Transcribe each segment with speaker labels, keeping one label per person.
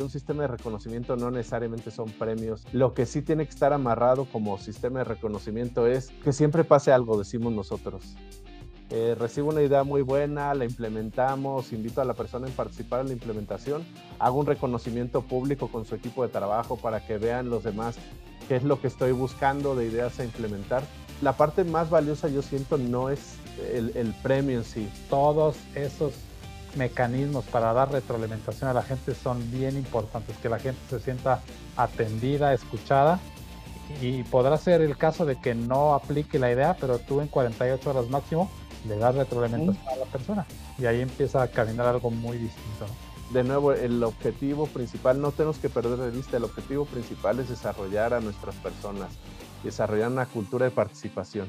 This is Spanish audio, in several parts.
Speaker 1: Un sistema de reconocimiento no necesariamente son premios. Lo que sí tiene que estar amarrado como sistema de reconocimiento es que siempre pase algo, decimos nosotros. Eh, recibo una idea muy buena, la implementamos, invito a la persona a participar en la implementación, hago un reconocimiento público con su equipo de trabajo para que vean los demás qué es lo que estoy buscando de ideas a implementar. La parte más valiosa yo siento no es el, el premio en sí.
Speaker 2: Todos esos mecanismos para dar retroalimentación a la gente son bien importantes, que la gente se sienta atendida, escuchada y podrá ser el caso de que no aplique la idea, pero tú en 48 horas máximo le das retroalimentación a la persona y ahí empieza a caminar algo muy distinto.
Speaker 1: De nuevo, el objetivo principal, no tenemos que perder de vista, el objetivo principal es desarrollar a nuestras personas, desarrollar una cultura de participación.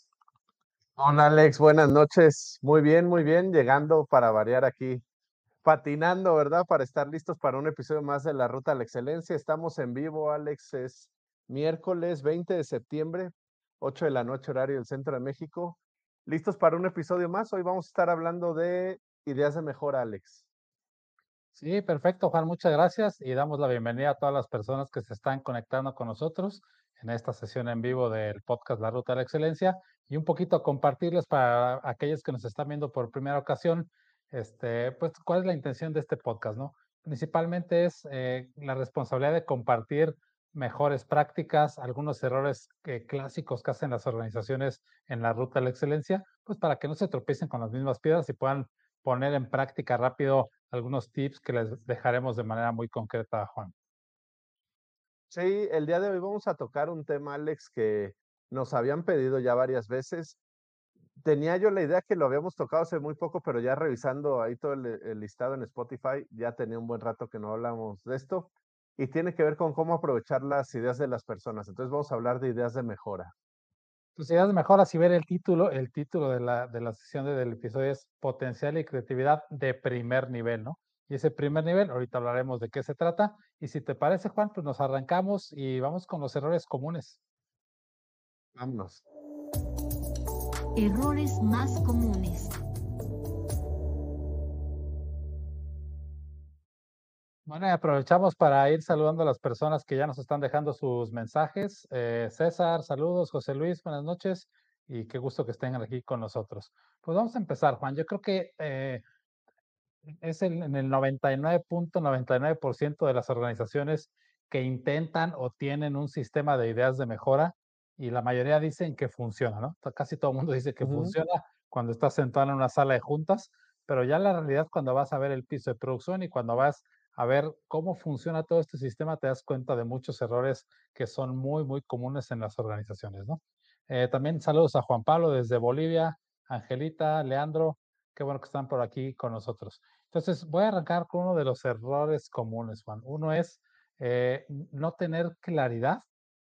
Speaker 1: Hola Alex, buenas noches. Muy bien, muy bien, llegando para variar aquí, patinando, ¿verdad? Para estar listos para un episodio más de la Ruta a la Excelencia. Estamos en vivo, Alex, es miércoles 20 de septiembre, 8 de la noche horario del Centro de México. Listos para un episodio más. Hoy vamos a estar hablando de ideas de mejora, Alex.
Speaker 2: Sí, perfecto, Juan, muchas gracias y damos la bienvenida a todas las personas que se están conectando con nosotros en esta sesión en vivo del podcast La Ruta a la Excelencia y un poquito compartirles para aquellos que nos están viendo por primera ocasión, este, pues cuál es la intención de este podcast, ¿no? Principalmente es eh, la responsabilidad de compartir mejores prácticas, algunos errores clásicos que hacen las organizaciones en la ruta a la excelencia, pues para que no se tropiecen con las mismas piedras y puedan poner en práctica rápido algunos tips que les dejaremos de manera muy concreta Juan.
Speaker 1: Sí, el día de hoy vamos a tocar un tema, Alex, que nos habían pedido ya varias veces. Tenía yo la idea que lo habíamos tocado hace muy poco, pero ya revisando ahí todo el, listado en Spotify, ya tenía un buen rato que no hablamos de esto y tiene que ver con cómo aprovechar las ideas de las personas. Entonces vamos a hablar de ideas de mejora.
Speaker 2: Tus ideas de mejora, si ver el título, el título de la, de la sesión del episodio es Potencial y Creatividad de primer nivel, ¿no? Y ese primer nivel, ahorita hablaremos de qué se trata. Y si te parece, Juan, pues nos arrancamos y vamos con los errores comunes.
Speaker 1: Vámonos.
Speaker 3: Errores más comunes.
Speaker 2: Bueno, y aprovechamos para ir saludando a las personas que ya nos están dejando sus mensajes. Eh, César, saludos. José Luis, buenas noches. Y qué gusto que estén aquí con nosotros. Pues vamos a empezar, Juan. Yo creo que eh, es en el 99.99% de las organizaciones que intentan o tienen un sistema de ideas de mejora y la mayoría dicen que funciona, ¿no? Casi todo el mundo dice que funciona cuando estás sentado en una sala de juntas, pero ya la realidad cuando vas a ver el piso de producción y cuando vas a ver cómo funciona todo este sistema, te das cuenta de muchos errores que son muy, muy comunes en las organizaciones, ¿no? Eh, también saludos a Juan Pablo desde Bolivia, Angelita, Leandro, Qué bueno que están por aquí con nosotros. Entonces, voy a arrancar con uno de los errores comunes, Juan. Uno es eh, no tener claridad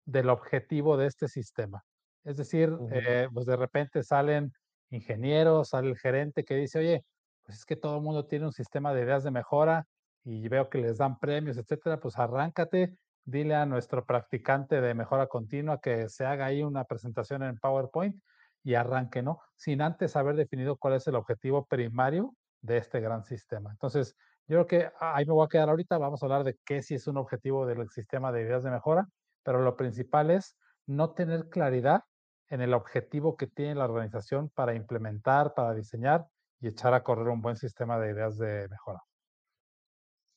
Speaker 2: del objetivo de este sistema. Es decir, eh, pues de repente salen ingenieros, sale el gerente que dice, oye, pues es que todo el mundo tiene un sistema de ideas de mejora y veo que les dan premios, etcétera, pues arráncate, dile a nuestro practicante de mejora continua que se haga ahí una presentación en PowerPoint y arranque, ¿no? Sin antes haber definido cuál es el objetivo primario de este gran sistema. Entonces, yo creo que ahí me voy a quedar ahorita, vamos a hablar de qué sí es un objetivo del sistema de ideas de mejora, pero lo principal es no tener claridad en el objetivo que tiene la organización para implementar, para diseñar y echar a correr un buen sistema de ideas de mejora.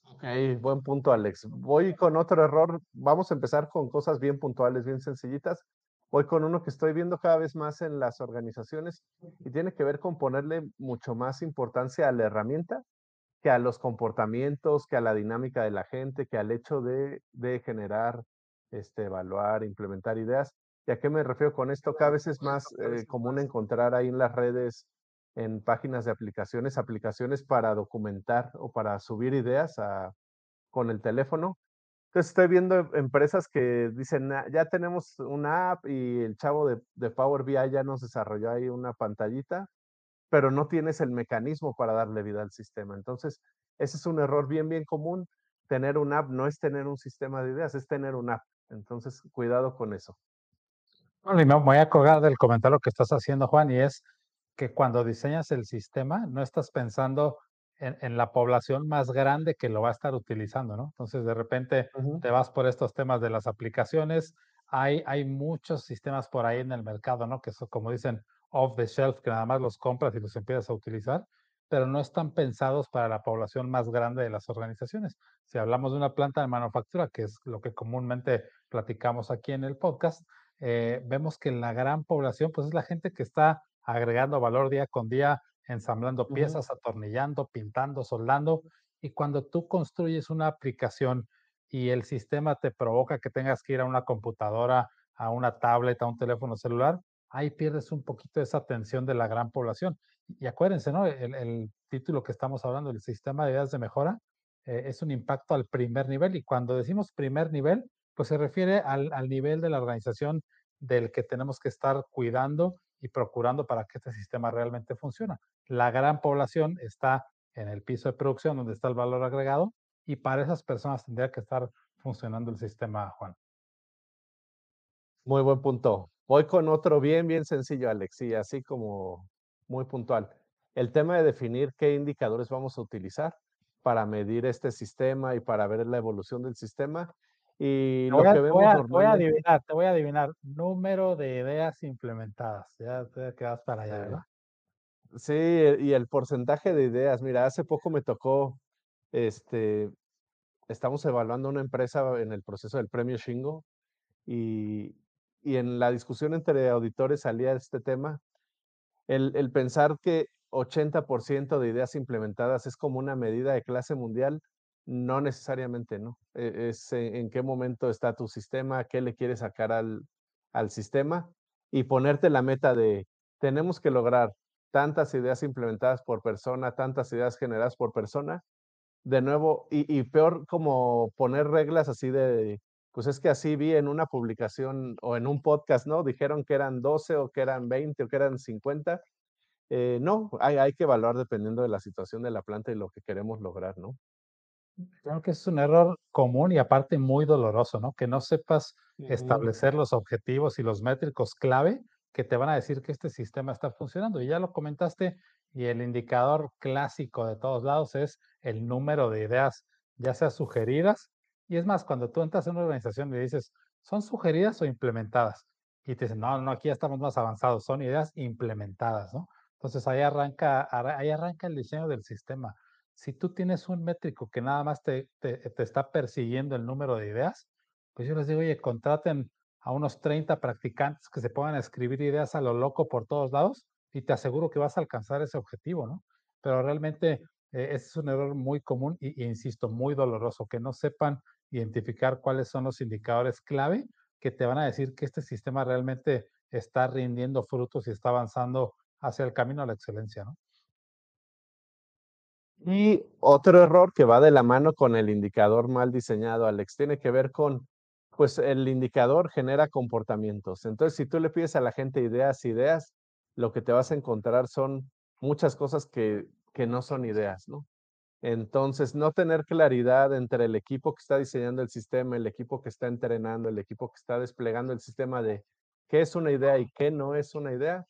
Speaker 1: Ok, buen punto, Alex. Voy con otro error. Vamos a empezar con cosas bien puntuales, bien sencillitas. Voy con uno que estoy viendo cada vez más en las organizaciones y tiene que ver con ponerle mucho más importancia a la herramienta que a los comportamientos, que a la dinámica de la gente, que al hecho de, de generar, este, evaluar, implementar ideas. ¿Y a qué me refiero con esto? Cada vez es más eh, común encontrar ahí en las redes, en páginas de aplicaciones, aplicaciones para documentar o para subir ideas con el teléfono. Entonces estoy viendo empresas que dicen, "Ah, ya tenemos una app y el chavo de, Power BI ya nos desarrolló ahí una pantallita pero no tienes el mecanismo para darle vida al sistema. Entonces, ese es un error bien, bien común. Tener un app no es tener un sistema de ideas, es tener un app. Entonces, cuidado con eso.
Speaker 2: Bueno, y me voy a colgar del comentario que estás haciendo, Juan, y es que cuando diseñas el sistema, no estás pensando en, en la población más grande que lo va a estar utilizando, ¿no? Entonces, de repente
Speaker 1: Ujú.
Speaker 2: te vas por estos temas de las aplicaciones. Hay, hay muchos sistemas por ahí en el mercado, ¿no? Que son, como dicen, off the shelf, que nada más los compras y los empiezas a utilizar, pero no están pensados para la población más grande de las organizaciones. Si hablamos de una planta de manufactura, que es lo que comúnmente platicamos aquí en el podcast, eh, vemos que la gran población, pues es la gente que está agregando valor día con día, ensamblando piezas, atornillando, pintando, soldando. Y cuando tú construyes una aplicación y el sistema te provoca que tengas que ir a una computadora, a una tablet, a un teléfono celular, ahí pierdes un poquito esa atención de la gran población. Y acuérdense, ¿no? El, el título que estamos hablando, el sistema de ideas de mejora, eh, es un impacto al primer nivel. Y cuando decimos primer nivel, pues se refiere al, al nivel de la organización del que tenemos que estar cuidando y procurando para que este sistema realmente funcione. La gran población está en el piso de producción donde está el valor agregado y para esas personas tendría que estar funcionando el sistema, Juan.
Speaker 1: Muy buen punto. Voy con otro bien, bien sencillo, Alex, y así como muy puntual. El tema de definir qué indicadores vamos a utilizar para medir este sistema y para ver la evolución del sistema. Y lo
Speaker 2: voy, a,
Speaker 1: que vemos
Speaker 2: voy a- voy a adivinar, te voy a adivinar. Número de ideas implementadas. Ya te quedas para allá, ¿verdad?
Speaker 1: sí, y el porcentaje de ideas. Mira, hace poco me tocó, este, estamos evaluando una empresa en el proceso del premio Shingo y, y en la discusión entre auditores salía este tema El, el pensar que 80% de ideas implementadas es como una medida de clase mundial, no necesariamente, ¿no? E- Es en, en qué momento está tu sistema, qué le quieres sacar al, al sistema y ponerte la meta de, tenemos que lograr tantas ideas implementadas por persona, tantas ideas generadas por persona. De nuevo, y, y peor como poner reglas así de, pues es que así vi en una publicación o en un podcast, ¿no? Dijeron que eran 12 o que eran 20 o que eran 50 eh, no, hay, hay que evaluar dependiendo de la situación de la planta y lo que queremos lograr, ¿no?
Speaker 2: Creo que es un error común y aparte muy doloroso, ¿no? Que no sepas
Speaker 1: Ujú.
Speaker 2: establecer los objetivos y los métricos clave que te van a decir que este sistema está funcionando. Y ya lo comentaste, y el indicador clásico de todos lados es el número de ideas, ya sea sugeridas. Y es más, cuando tú entras en una organización y dices, ¿son sugeridas o implementadas? Y te dicen, no, no, aquí ya estamos más avanzados, son ideas implementadas, ¿no? Entonces ahí arranca, arra- ahí arranca el diseño del sistema si tú tienes un métrico que nada más te, te, está persiguiendo el número de ideas, pues yo les digo, oye, contraten a unos 30 practicantes que se a escribir ideas a lo loco por todos lados y te aseguro que vas a alcanzar ese objetivo, ¿no? Pero realmente eh, ese es un error muy común y insisto, muy doloroso, que no sepan identificar cuáles son los indicadores clave que te van a decir que este sistema realmente está rindiendo frutos y está avanzando hacia el camino a la excelencia, ¿no?
Speaker 1: Y otro error que va de la mano con el indicador mal diseñado, Alex, tiene que ver con, pues el indicador genera comportamientos. Entonces, si tú le pides a la gente ideas, ideas, lo que te vas a encontrar son muchas cosas que, que no son ideas, ¿no? Entonces, no tener claridad entre el equipo que está diseñando el sistema, el equipo que está entrenando, el equipo que está desplegando el sistema de qué es una idea y qué no es una idea,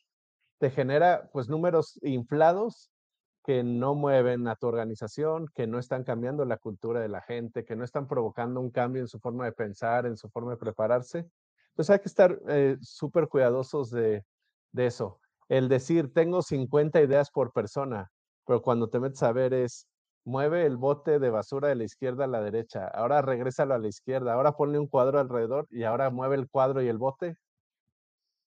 Speaker 1: te genera pues números inflados que no mueven a tu organización, que no están cambiando la cultura de la gente, que no están provocando un cambio en su forma de pensar, en su forma de prepararse. Entonces hay que estar eh, súper cuidadosos de, de eso. El decir, tengo 50 ideas por persona, pero cuando te metes a ver es, mueve el bote de basura de la izquierda a la derecha, ahora regrésalo a la izquierda, ahora ponle un cuadro alrededor y ahora mueve el cuadro y el bote.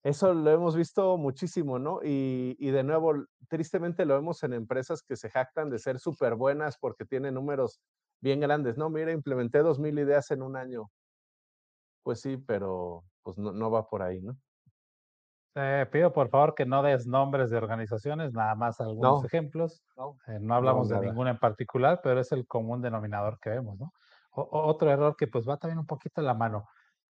Speaker 1: Eso lo hemos visto muchísimo, ¿no? Y, y de nuevo, tristemente lo vemos en empresas que se jactan de ser súper buenas porque tienen números bien grandes. No, mira, implementé 2.000 ideas en un año. Pues sí, pero pues no, no va por ahí, ¿no?
Speaker 2: Te pido por favor que no des nombres de organizaciones, nada más algunos
Speaker 1: No,
Speaker 2: ejemplos.
Speaker 1: no,
Speaker 2: Eh, no
Speaker 1: no,
Speaker 2: hablamos de
Speaker 1: nada.
Speaker 2: ninguna en particular, pero es el común denominador que vemos, ¿no? O- otro error que pues va también un poquito en la mano,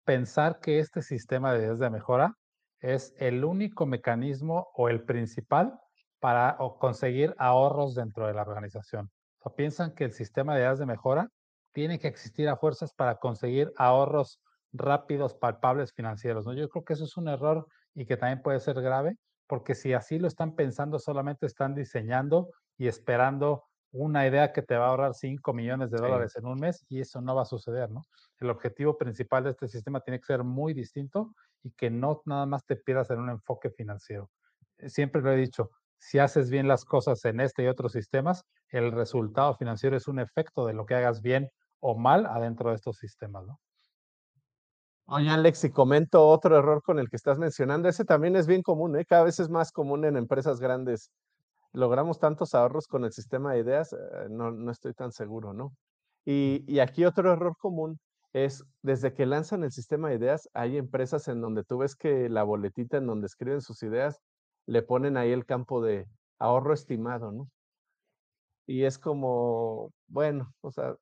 Speaker 2: pensar que este sistema de ideas de mejora es el único mecanismo o el principal para conseguir ahorros dentro de la organización. O sea, piensan que el sistema de ideas de mejora tiene que existir a fuerzas para conseguir ahorros rápidos, palpables, financieros, ¿no? Yo creo que eso es un error y que también puede ser grave, porque si así lo están pensando, solamente están diseñando y esperando una idea que te va a ahorrar 5 millones de
Speaker 1: Sí.
Speaker 2: dólares en un mes y eso no va a suceder, ¿no? El objetivo principal de este sistema tiene que ser muy distinto y que no nada más te pierdas en un enfoque financiero. Eh, Siempre lo he dicho, si haces bien las cosas en este y otros sistemas, el resultado financiero es un efecto de lo que hagas bien o mal adentro de estos sistemas, ¿no?
Speaker 1: Oye, Alex, y comento otro error con el que estás mencionando. Ese también es bien común, ¿eh? Cada vez es más común en empresas grandes. Logramos tantos ahorros con el sistema de ideas, eh, no, no estoy tan seguro, ¿no? Y, y aquí otro error común es, desde que lanzan el sistema de ideas, hay empresas en donde tú ves que la boletita en donde escriben sus ideas, le ponen ahí el campo de ahorro estimado, ¿no? Y es como, bueno, o sea,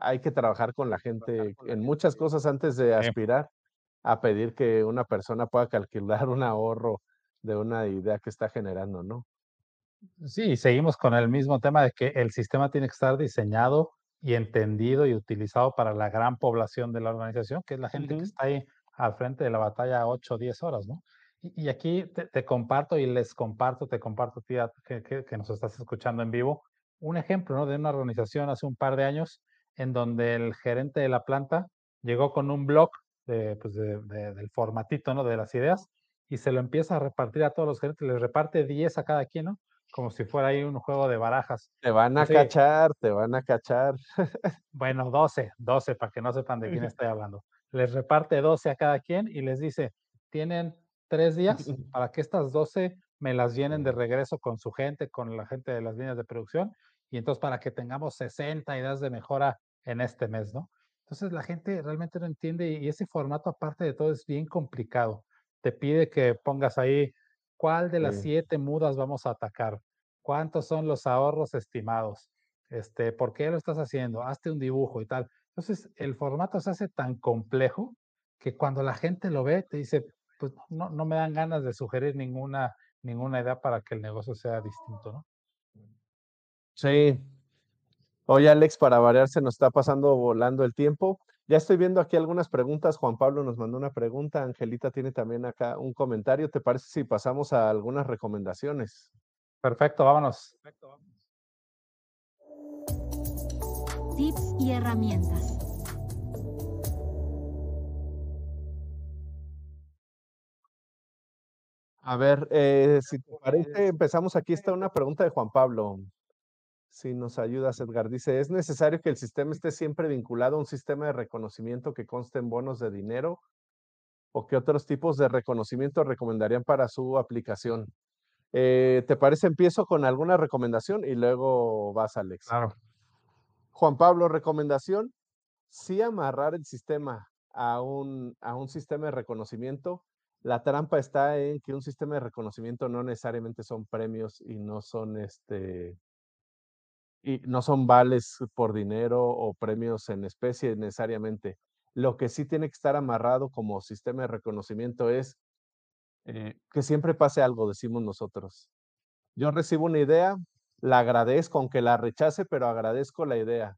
Speaker 1: hay que trabajar con la gente en muchas cosas antes de aspirar a pedir que una persona pueda calcular un ahorro de una idea que está generando, ¿no?
Speaker 2: Sí, seguimos con el mismo tema de que el sistema tiene que estar diseñado y entendido y utilizado para la gran población de la organización, que es la gente que está ahí al frente de la batalla 8 o 10 horas, ¿no? Y, y aquí te, te comparto y les comparto, te comparto, tía, que, que, que nos estás escuchando en vivo, un ejemplo, ¿no? De una organización hace un par de años en donde el gerente de la planta llegó con un blog de, pues de- de- del formatito, ¿no? De las ideas y se lo empieza a repartir a todos los gerentes, les reparte 10 a cada quien, ¿no? Como si fuera ahí un juego de barajas.
Speaker 1: Te van a
Speaker 2: Así,
Speaker 1: cachar, te van a cachar.
Speaker 2: bueno, 12, 12 para que no sepan de quién estoy hablando. Les reparte 12 a cada quien y les dice, tienen tres días para que estas 12 me las llenen de regreso con su gente, con la gente de las líneas de producción, y entonces para que tengamos 60 ideas de mejora en este mes, ¿no? Entonces la gente realmente no entiende y ese formato aparte de todo es bien complicado. Te pide que pongas ahí cuál de las
Speaker 1: Sí.
Speaker 2: siete mudas vamos a atacar, cuántos son los ahorros estimados, este, ¿por qué lo estás haciendo? Hazte un dibujo y tal. Entonces, el formato se hace tan complejo que cuando la gente lo ve, te dice, pues no, no me dan ganas de sugerir ninguna, ninguna idea para que el negocio sea distinto, ¿no?
Speaker 1: Sí. Oye, Alex, para variar, se nos está pasando volando el tiempo. Ya estoy viendo aquí algunas preguntas. Juan Pablo nos mandó una pregunta. Angelita tiene también acá un comentario. ¿Te parece si pasamos a algunas recomendaciones?
Speaker 2: Perfecto, vámonos.
Speaker 3: Tips y herramientas.
Speaker 1: A ver, eh, si te parece, empezamos. Aquí está una pregunta de Juan Pablo. Si nos ayudas, Edgar. Dice, ¿es necesario que el sistema esté siempre vinculado a un sistema de reconocimiento que conste en bonos de dinero? ¿O qué otros tipos de reconocimiento recomendarían para su aplicación? Eh, ¿Te parece? Empiezo con alguna recomendación y luego vas, Alex.
Speaker 2: Claro.
Speaker 1: Juan Pablo, recomendación, sí amarrar el sistema a un, a un sistema de reconocimiento. La trampa está en que un sistema de reconocimiento no necesariamente son premios y no son este y no son vales por dinero o premios en especie necesariamente. Lo que sí tiene que estar amarrado como sistema de reconocimiento es eh, que siempre pase algo, decimos nosotros. Yo recibo una idea, la agradezco, aunque la rechace, pero agradezco la idea.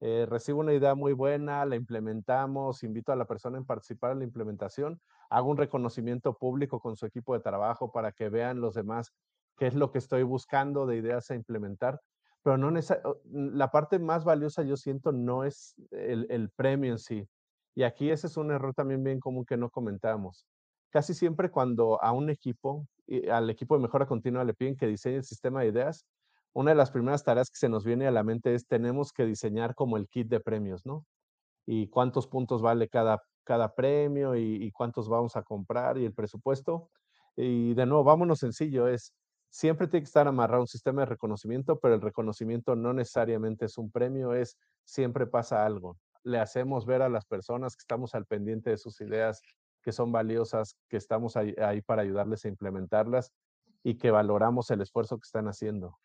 Speaker 1: Eh, recibo una idea muy buena, la implementamos, invito a la persona a participar en la implementación, hago un reconocimiento público con su equipo de trabajo para que vean los demás qué es lo que estoy buscando de ideas a implementar, pero no la parte más valiosa yo siento no es el, premio en sí. Y aquí ese es un error también bien común que no comentamos. Casi siempre cuando a un equipo, al equipo de mejora continua le piden que diseñe el sistema de ideas, una de las primeras tareas que se nos viene a la mente es tenemos que diseñar como el kit de premios, ¿no? Y cuántos puntos vale cada, cada premio y, y cuántos vamos a comprar y el presupuesto. Y de nuevo, vámonos sencillo, es siempre tiene que estar amarrado un sistema de reconocimiento, pero el reconocimiento no necesariamente es un premio, es siempre pasa algo. Le hacemos ver a las personas que estamos al pendiente de sus ideas, que son valiosas, que estamos ahí, para ayudarles a implementarlas y que valoramos el esfuerzo que están haciendo.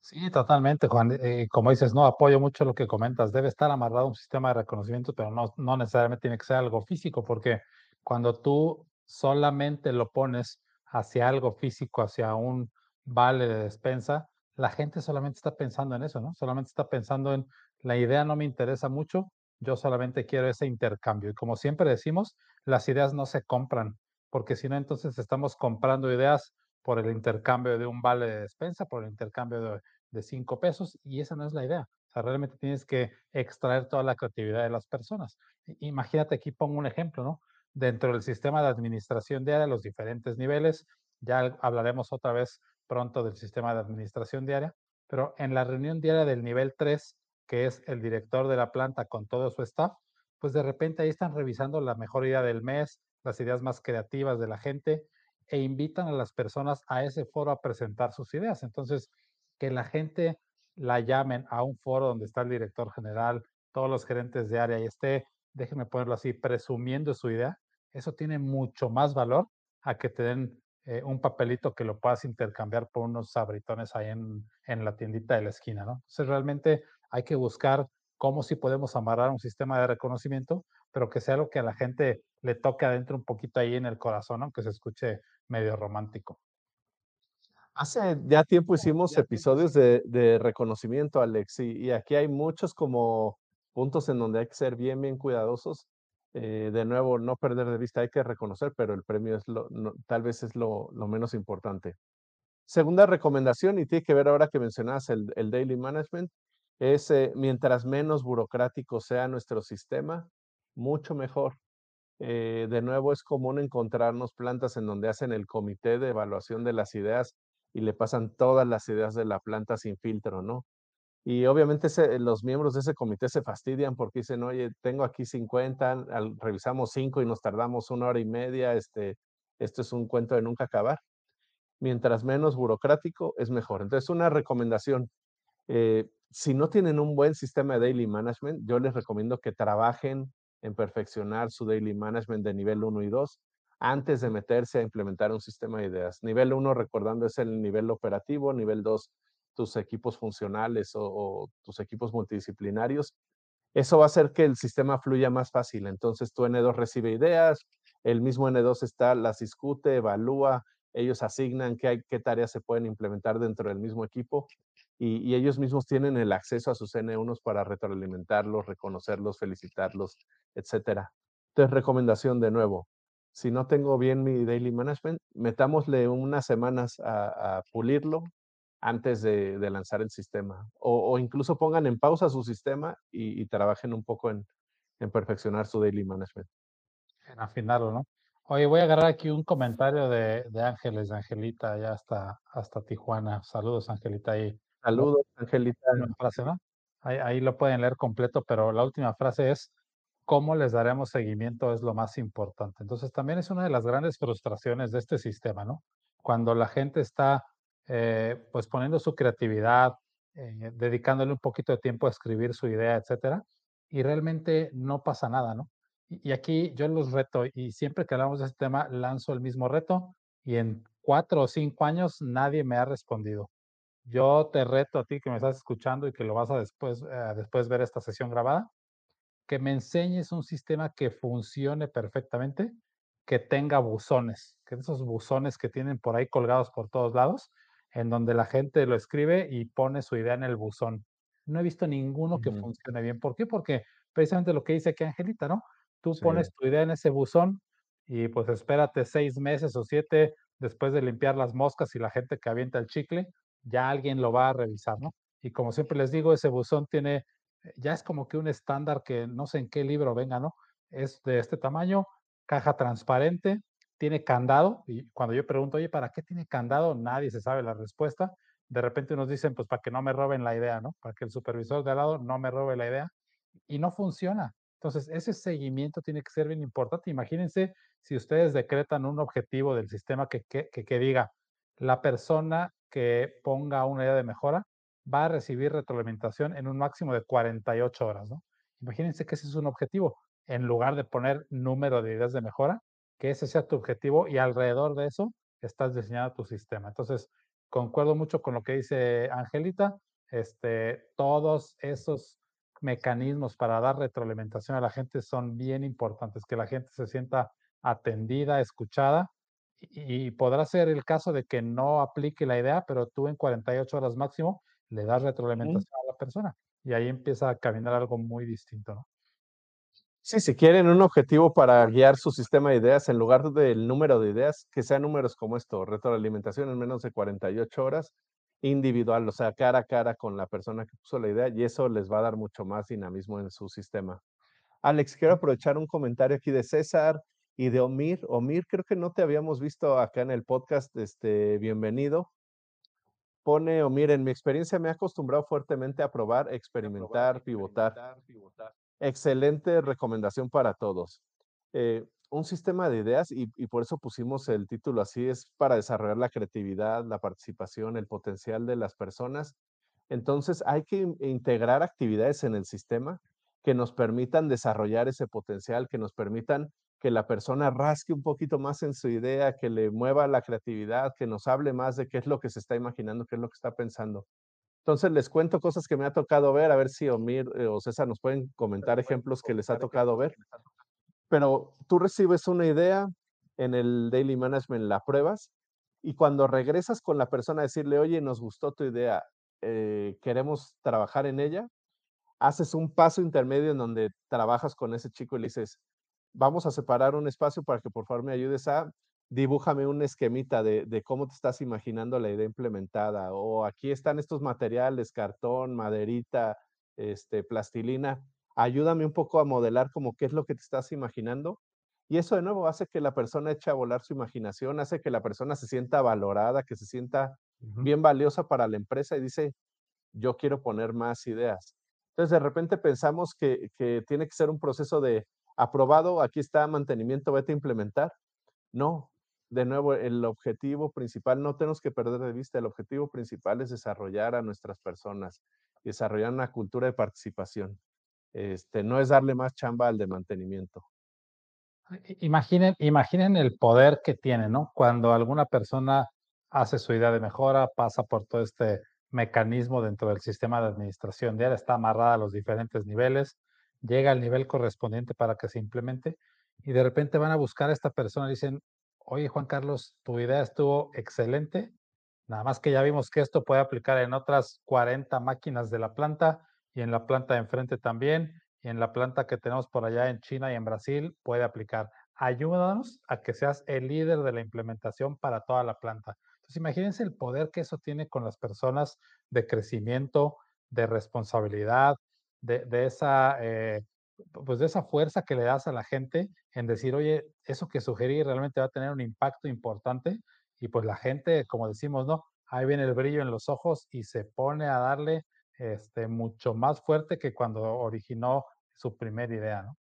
Speaker 2: Sí, totalmente, Juan. Eh, como dices, no apoyo mucho lo que comentas. Debe estar amarrado un sistema de reconocimiento, pero no, no necesariamente tiene que ser algo físico, porque cuando tú solamente lo pones hacia algo físico, hacia un vale de despensa, la gente solamente está pensando en eso, ¿no? Solamente está pensando en la idea no me interesa mucho, yo solamente quiero ese intercambio. Y como siempre decimos, las ideas no se compran, porque si no, entonces estamos comprando ideas por el intercambio de un vale de despensa, por el intercambio de, cinco pesos, y esa no es la idea. O sea, realmente tienes que extraer toda la creatividad de las personas. Imagínate, aquí pongo un ejemplo, ¿no? Dentro del sistema de administración diaria, los diferentes niveles, ya hablaremos otra vez pronto del sistema de administración diaria, pero en la reunión diaria del nivel 3, que es el director de la planta con todo su staff, pues de repente ahí están revisando la mejor idea del mes, las ideas más creativas de la gente e invitan a las personas a ese foro a presentar sus ideas. Entonces, que la gente la llamen a un foro donde está el director general, todos los gerentes de área y esté, déjenme ponerlo así, presumiendo su idea, eso tiene mucho más valor a que te den eh, un papelito que lo puedas intercambiar por unos sabritones ahí en, en la tiendita de la esquina, ¿no? Entonces, realmente hay que buscar cómo si podemos amarrar un sistema de reconocimiento, pero que sea algo que a la gente le toque adentro un poquito ahí en el corazón, aunque se escuche medio romántico.
Speaker 1: Hace ya tiempo hicimos episodios de, de reconocimiento, Alex, y, y, aquí hay muchos como puntos en donde hay que ser bien, bien cuidadosos. Eh, de nuevo, no perder de vista, hay que reconocer, pero el premio es lo, no, tal vez es lo, lo, menos importante. Segunda recomendación, y tiene que ver ahora que mencionas el, el daily management, es eh, mientras menos burocrático sea nuestro sistema, mucho mejor. Eh, de nuevo, es común encontrarnos plantas en donde hacen el comité de evaluación de las ideas y le pasan todas las ideas de la planta sin filtro, ¿no? Y obviamente ese, los miembros de ese comité se fastidian porque dicen, oye, tengo aquí 50, al, revisamos 5 y nos tardamos una hora y media, este, esto es un cuento de nunca acabar. Mientras menos burocrático, es mejor. Entonces, una recomendación, eh, si no tienen un buen sistema de daily management, yo les recomiendo que trabajen en perfeccionar su daily management de nivel 1 y 2 antes de meterse a implementar un sistema de ideas. Nivel 1, recordando, es el nivel operativo, nivel 2, tus equipos funcionales o, tus equipos multidisciplinarios. Eso va a hacer que el sistema fluya más fácil. Entonces, tu N2 recibe ideas, el mismo N2 está, las discute, evalúa, ellos asignan qué, qué tareas se pueden implementar dentro del mismo equipo y, ellos mismos tienen el acceso a sus N1s para retroalimentarlos, reconocerlos, felicitarlos, etcétera. Entonces, recomendación de nuevo, si no tengo bien mi daily management, metámosle unas semanas a pulirlo antes de, de, lanzar el sistema. O, o, incluso pongan en pausa su sistema y, y trabajen un poco en, en, perfeccionar su daily management.
Speaker 2: En afinarlo, ¿no? Oye, voy a agarrar aquí un comentario de, de Ángeles, de Angelita, ya hasta, hasta Tijuana. Saludos, Angelita. Ahí.
Speaker 1: Saludos, Angelita.
Speaker 2: Frase, ¿no? Ahí, ahí lo pueden leer completo, pero la última frase es, cómo les daremos seguimiento es lo más importante. Entonces, también es una de las grandes frustraciones de este sistema, ¿no? Cuando la gente está, eh, pues, poniendo su creatividad, eh, dedicándole un poquito de tiempo a escribir su idea, etcétera, y realmente no pasa nada, ¿no? Y, aquí yo los reto, y siempre que hablamos de este tema, lanzo el mismo reto, y en cuatro o cinco años nadie me ha respondido. Yo te reto a ti que me estás escuchando y que lo vas a después, eh, después ver esta sesión grabada, que me enseñes un sistema que funcione perfectamente, que tenga buzones, que esos buzones que tienen por ahí colgados por todos lados, en donde la gente lo escribe y pone su idea en el buzón. No he visto ninguno que funcione bien. ¿Por qué? Porque precisamente lo que dice aquí Angelita, ¿no? Tú sí. pones tu idea en ese buzón y pues espérate seis meses o siete después de limpiar las moscas y la gente que avienta el chicle, ya alguien lo va a revisar, ¿no? Y como siempre les digo, ese buzón tiene ya es como que un estándar que no sé en qué libro venga, ¿no? Es de este tamaño, caja transparente, tiene candado, y cuando yo pregunto, oye, ¿para qué tiene candado? Nadie se sabe la respuesta. de repente nos dicen, pues para que no me roben la idea, ¿no? Para que el supervisor de al lado no me robe la idea. Y no funciona. Entonces, ese seguimiento tiene que ser bien importante. Imagínense si ustedes decretan un objetivo del sistema que, que, que, diga, la persona que ponga una idea de mejora va a recibir retroalimentación en un máximo de 48 horas, ¿no? Imagínense que ese es un objetivo. En lugar de poner número de ideas de mejora, que ese sea tu objetivo y alrededor de eso estás diseñando tu sistema. Entonces, concuerdo mucho con lo que dice Angelita. Este, todos esos mecanismos para dar retroalimentación a la gente son bien importantes, que la gente se sienta atendida, escuchada, y, podrá ser el caso de que no aplique la idea, pero tú en 48 horas máximo le das retroalimentación a la persona y ahí empieza a caminar algo muy distinto, ¿no?
Speaker 1: Sí, si quieren un objetivo para guiar su sistema de ideas, en lugar del número de ideas, que sean números como esto, retroalimentación en menos de 48 horas, individual, o sea, cara a cara con la persona que puso la idea, y eso les va a dar mucho más dinamismo en su sistema. Alex, quiero aprovechar un comentario aquí de César y de Omir. Omir, creo que no te habíamos visto acá en el podcast, este, bienvenido. Pone Omir, en mi experiencia me he acostumbrado fuertemente a probar, experimentar, pivotar excelente recomendación para todos. Eh, un sistema de ideas, y, por eso pusimos el título así, es para desarrollar la creatividad, la participación, el potencial de las personas. Entonces hay que integrar actividades en el sistema que nos permitan desarrollar ese potencial, que nos permitan que la persona rasque un poquito más en su idea, que le mueva la creatividad, que nos hable más de qué es lo que se está imaginando, qué es lo que está pensando. Entonces les cuento cosas que me ha tocado ver, a ver si Omir eh, o César nos pueden comentar ejemplos que les ha tocado ver. Pero tú recibes una idea en el Daily Management, la pruebas, y cuando regresas con la persona a decirle, oye, nos gustó tu idea, eh, queremos trabajar en ella, haces un paso intermedio en donde trabajas con ese chico y le dices, vamos a separar un espacio para que por favor me ayudes a dibújame un esquemita de, cómo te estás imaginando la idea implementada. O aquí están estos materiales, cartón, maderita, este, plastilina. Ayúdame un poco a modelar como qué es lo que te estás imaginando. Y eso de nuevo hace que la persona eche a volar su imaginación, hace que la persona se sienta valorada, que se sienta bien valiosa para la empresa y dice, yo quiero poner más ideas. Entonces de repente pensamos que, que tiene que ser un proceso de aprobado, aquí está mantenimiento, vete a implementar. No, de nuevo, el objetivo principal, no tenemos que perder de vista, el objetivo principal es desarrollar a nuestras personas, desarrollar una cultura de participación. Este, no es darle más chamba al de mantenimiento.
Speaker 2: Imaginen, imaginen el poder que tiene, ¿no? Cuando alguna persona hace su idea de mejora, pasa por todo este mecanismo dentro del sistema de administración diaria, está amarrada a los diferentes niveles, llega al nivel correspondiente para que se implemente y de repente van a buscar a esta persona y dicen, Oye, Juan Carlos, tu idea estuvo excelente. Nada más que ya vimos que esto puede aplicar en otras 40 máquinas de la planta y en la planta de enfrente también y en la planta que tenemos por allá en China y en Brasil puede aplicar. Ayúdanos a que seas el líder de la implementación para toda la planta. Entonces, imagínense el poder que eso tiene con las personas de crecimiento, de responsabilidad, de, esa eh, pues de esa fuerza que le das a la gente en decir, oye, eso que sugerí realmente va a tener un impacto importante y pues la gente, como decimos, ¿no? Ahí viene el brillo en los ojos y se pone a darle este, mucho más fuerte que cuando originó su primera idea, ¿no?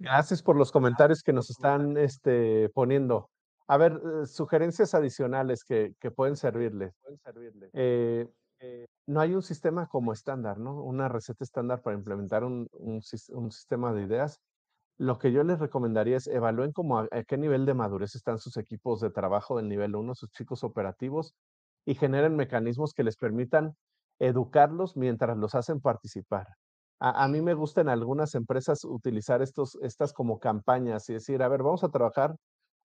Speaker 1: Gracias por los comentarios que nos están este, poniendo. A ver, eh, sugerencias adicionales que, que pueden servirles. Pueden servirle. Eh, eh, no hay un sistema como estándar, ¿no? Una receta estándar para implementar un, sistema de ideas. Lo que yo les recomendaría es evalúen cómo a, qué nivel de madurez están sus equipos de trabajo del nivel 1, sus chicos operativos, y generen mecanismos que les permitan educarlos mientras los hacen participar. A, mí me gusta en algunas empresas utilizar estos, estas como campañas y decir, a ver, vamos a trabajar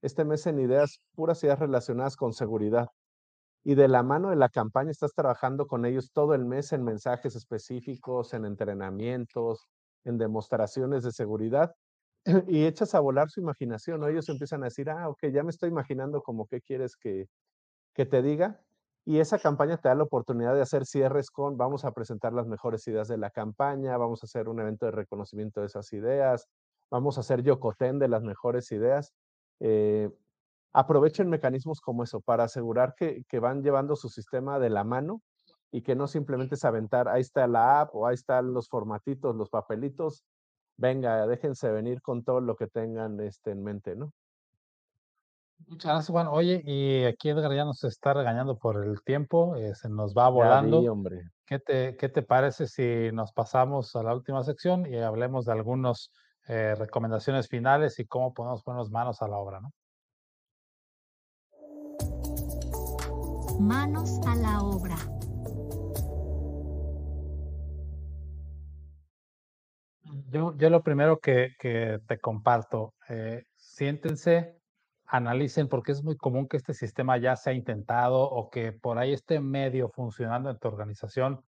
Speaker 1: este mes en ideas, puras ideas relacionadas con seguridad y de la mano de la campaña estás trabajando con ellos todo el mes en mensajes específicos, en entrenamientos, en demostraciones de seguridad y echas a volar su imaginación, Ellos empiezan a decir, ah, ok, ya me estoy imaginando como qué quieres que, que te diga. Y esa campaña te da la oportunidad de hacer cierres con, vamos a presentar las mejores ideas de la campaña, vamos a hacer un evento de reconocimiento de esas ideas, vamos a hacer yocotén de las mejores ideas. Eh, aprovechen mecanismos como eso para asegurar que, que van llevando su sistema de la mano y que no simplemente es aventar, ahí está la app o ahí están los formatitos, los papelitos, venga, déjense venir con todo lo que tengan este, en mente, ¿no?
Speaker 2: Muchas gracias, Juan. Oye, y aquí Edgar ya nos está regañando por el tiempo, eh, se nos va volando.
Speaker 1: hombre.
Speaker 2: ¿Qué te, ¿Qué te parece si nos pasamos a la última sección y hablemos de algunas eh, recomendaciones finales y cómo podemos ponernos manos a la obra, ¿no?
Speaker 3: Manos a la obra.
Speaker 2: Yo, yo lo primero que, que te comparto, eh, siéntense, analicen, porque es muy común que este sistema ya se ha intentado o que por ahí esté medio funcionando en tu organización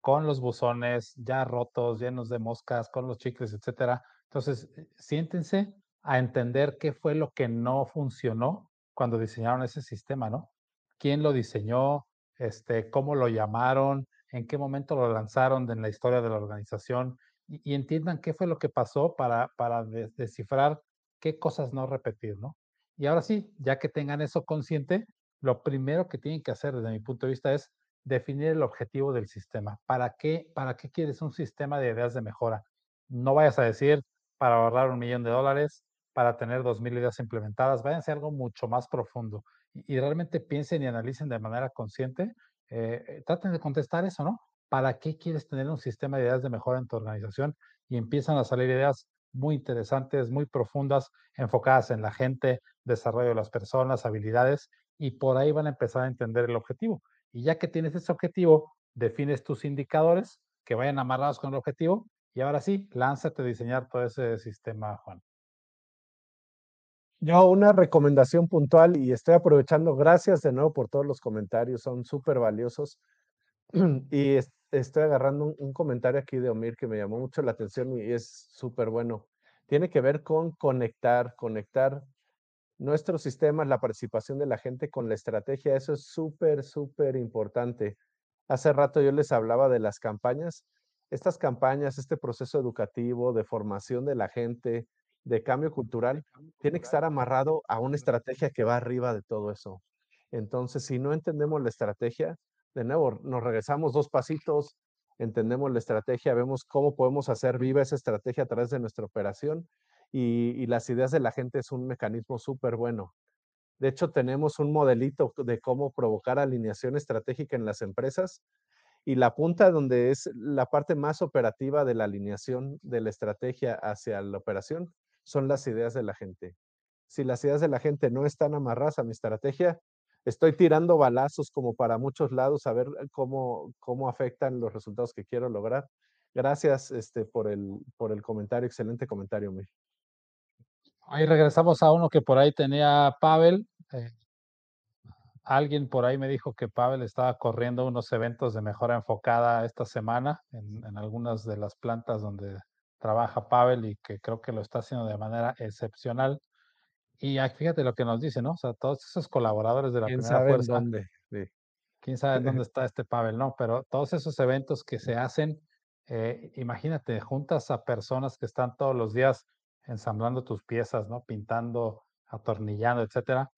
Speaker 2: con los buzones ya rotos, llenos de moscas, con los chicles, etcétera. Entonces, siéntense a entender qué fue lo que no funcionó cuando diseñaron ese sistema, ¿no? ¿Quién lo diseñó? Este, ¿Cómo lo llamaron? ¿En qué momento lo lanzaron en la historia de la organización? Y, entiendan qué fue lo que pasó para, para descifrar qué cosas no repetir, ¿no? Y ahora sí, ya que tengan eso consciente, lo primero que tienen que hacer desde mi punto de vista es definir el objetivo del sistema. ¿Para qué, para qué quieres un sistema de ideas de mejora? No vayas a decir para ahorrar un millón de dólares, para tener dos mil ideas implementadas, váyanse a algo mucho más profundo y, realmente piensen y analicen de manera consciente. Eh, eh, traten de contestar eso, ¿no? ¿Para qué quieres tener un sistema de ideas de mejora en tu organización? Y empiezan a salir ideas muy interesantes, muy profundas, enfocadas en la gente, desarrollo de las personas, habilidades, y por ahí van a empezar a entender el objetivo. Y ya que tienes ese objetivo, defines tus indicadores que vayan amarrados con el objetivo, y ahora sí, lánzate a diseñar todo ese sistema, Juan.
Speaker 1: Yo una recomendación puntual y estoy aprovechando, gracias de nuevo por todos los comentarios, son súper valiosos. y estoy agarrando un, comentario aquí de Omir que me llamó mucho la atención y es súper bueno. Tiene que ver con conectar, conectar nuestros sistemas, la participación de la gente con la estrategia. Eso es súper, súper importante. Hace rato yo les hablaba de las campañas. Estas campañas, este proceso educativo de formación de la gente, de cambio cultural, tiene que estar amarrado a una estrategia que va arriba de todo eso. Entonces, si no entendemos la estrategia, de nuevo, nos regresamos dos pasitos, entendemos la estrategia, vemos cómo podemos hacer viva esa estrategia a través de nuestra operación y, las ideas de la gente es un mecanismo súper bueno. De hecho, tenemos un modelito de cómo provocar alineación estratégica en las empresas y la punta donde es la parte más operativa de la alineación de la estrategia hacia la operación son las ideas de la gente. Si las ideas de la gente no están amarradas a mi estrategia, estoy tirando balazos como para muchos lados a ver eh, cómo, cómo afectan los resultados que quiero lograr. Gracias este, por, el, por el comentario, excelente comentario, Mir.
Speaker 2: Ahí regresamos a uno que por ahí tenía Pavel. Eh, alguien por ahí me dijo que Pavel estaba corriendo unos eventos de mejora enfocada esta semana en, en algunas de las plantas donde trabaja Pavel y que creo que lo está haciendo de manera excepcional. Y fíjate lo que nos dice, ¿no? O sea, todos esos colaboradores de la
Speaker 1: ¿Quién
Speaker 2: primera
Speaker 1: sabe
Speaker 2: fuerza.
Speaker 1: dónde?
Speaker 2: Quién sabe dónde está este Pavel, ¿no? Pero todos esos eventos que se hacen, eh, imagínate, juntas a personas que están todos los días ensamblando tus piezas, ¿no? Pintando, atornillando, etcétera.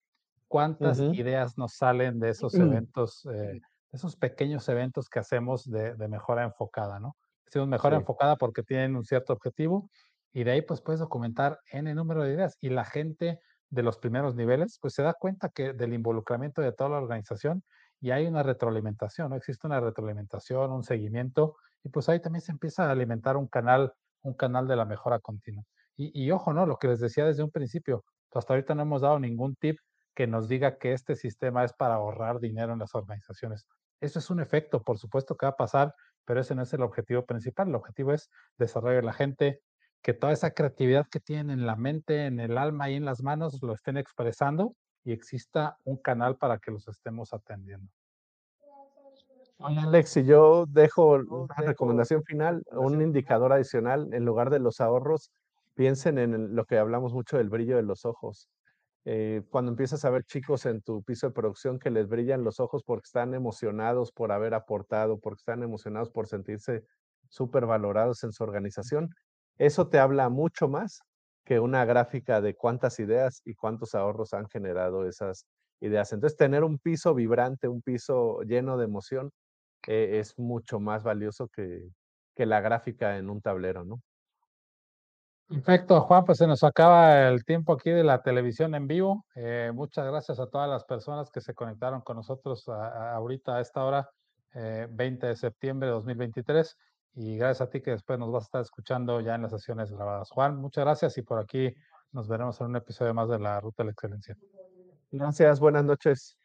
Speaker 2: ¿Cuántas ideas nos salen de esos eventos, eh, esos pequeños eventos que hacemos de, mejora enfocada, ¿no? Hacemos mejora enfocada porque tienen un cierto objetivo y de ahí pues puedes documentar n número de ideas y la gente de los primeros niveles, pues se da cuenta que del involucramiento de toda la organización y hay una retroalimentación, ¿no? Existe una retroalimentación, un seguimiento, y pues ahí también se empieza a alimentar un canal, un canal de la mejora continua. Y, ojo, ¿no? Lo que les decía desde un principio, hasta ahorita no hemos dado ningún tip que nos diga que este sistema es para ahorrar dinero en las organizaciones. Eso es un efecto, por supuesto que va a pasar, pero ese no es el objetivo principal. El objetivo es desarrollar la gente, que toda esa creatividad que tienen en la mente, en el alma y en las manos lo estén expresando y exista un canal para que los estemos atendiendo.
Speaker 1: Oye, Alex, si yo dejo una recomendación final, un indicador adicional, en lugar de los ahorros, piensen en lo que hablamos mucho del brillo de los ojos. Eh, cuando empiezas a ver chicos en tu piso de producción que les brillan los ojos porque están emocionados por haber aportado, porque están emocionados por sentirse súper valorados en su organización, eso te habla mucho más que una gráfica de cuántas ideas y cuántos ahorros han generado esas ideas. Entonces, tener un piso vibrante, un piso lleno de emoción, eh, es mucho más valioso que, que la gráfica en un tablero, ¿no?
Speaker 2: Perfecto, Juan, pues se nos acaba el tiempo aquí de la televisión en vivo. Eh, muchas gracias a todas las personas que se conectaron con nosotros ahorita a esta hora, 20 eh, de septiembre de 2023. Y gracias a ti que después nos vas a estar escuchando ya en las sesiones grabadas. Juan, muchas gracias y por aquí nos veremos en un episodio más de la Ruta de la Excelencia.
Speaker 1: Gracias, buenas noches.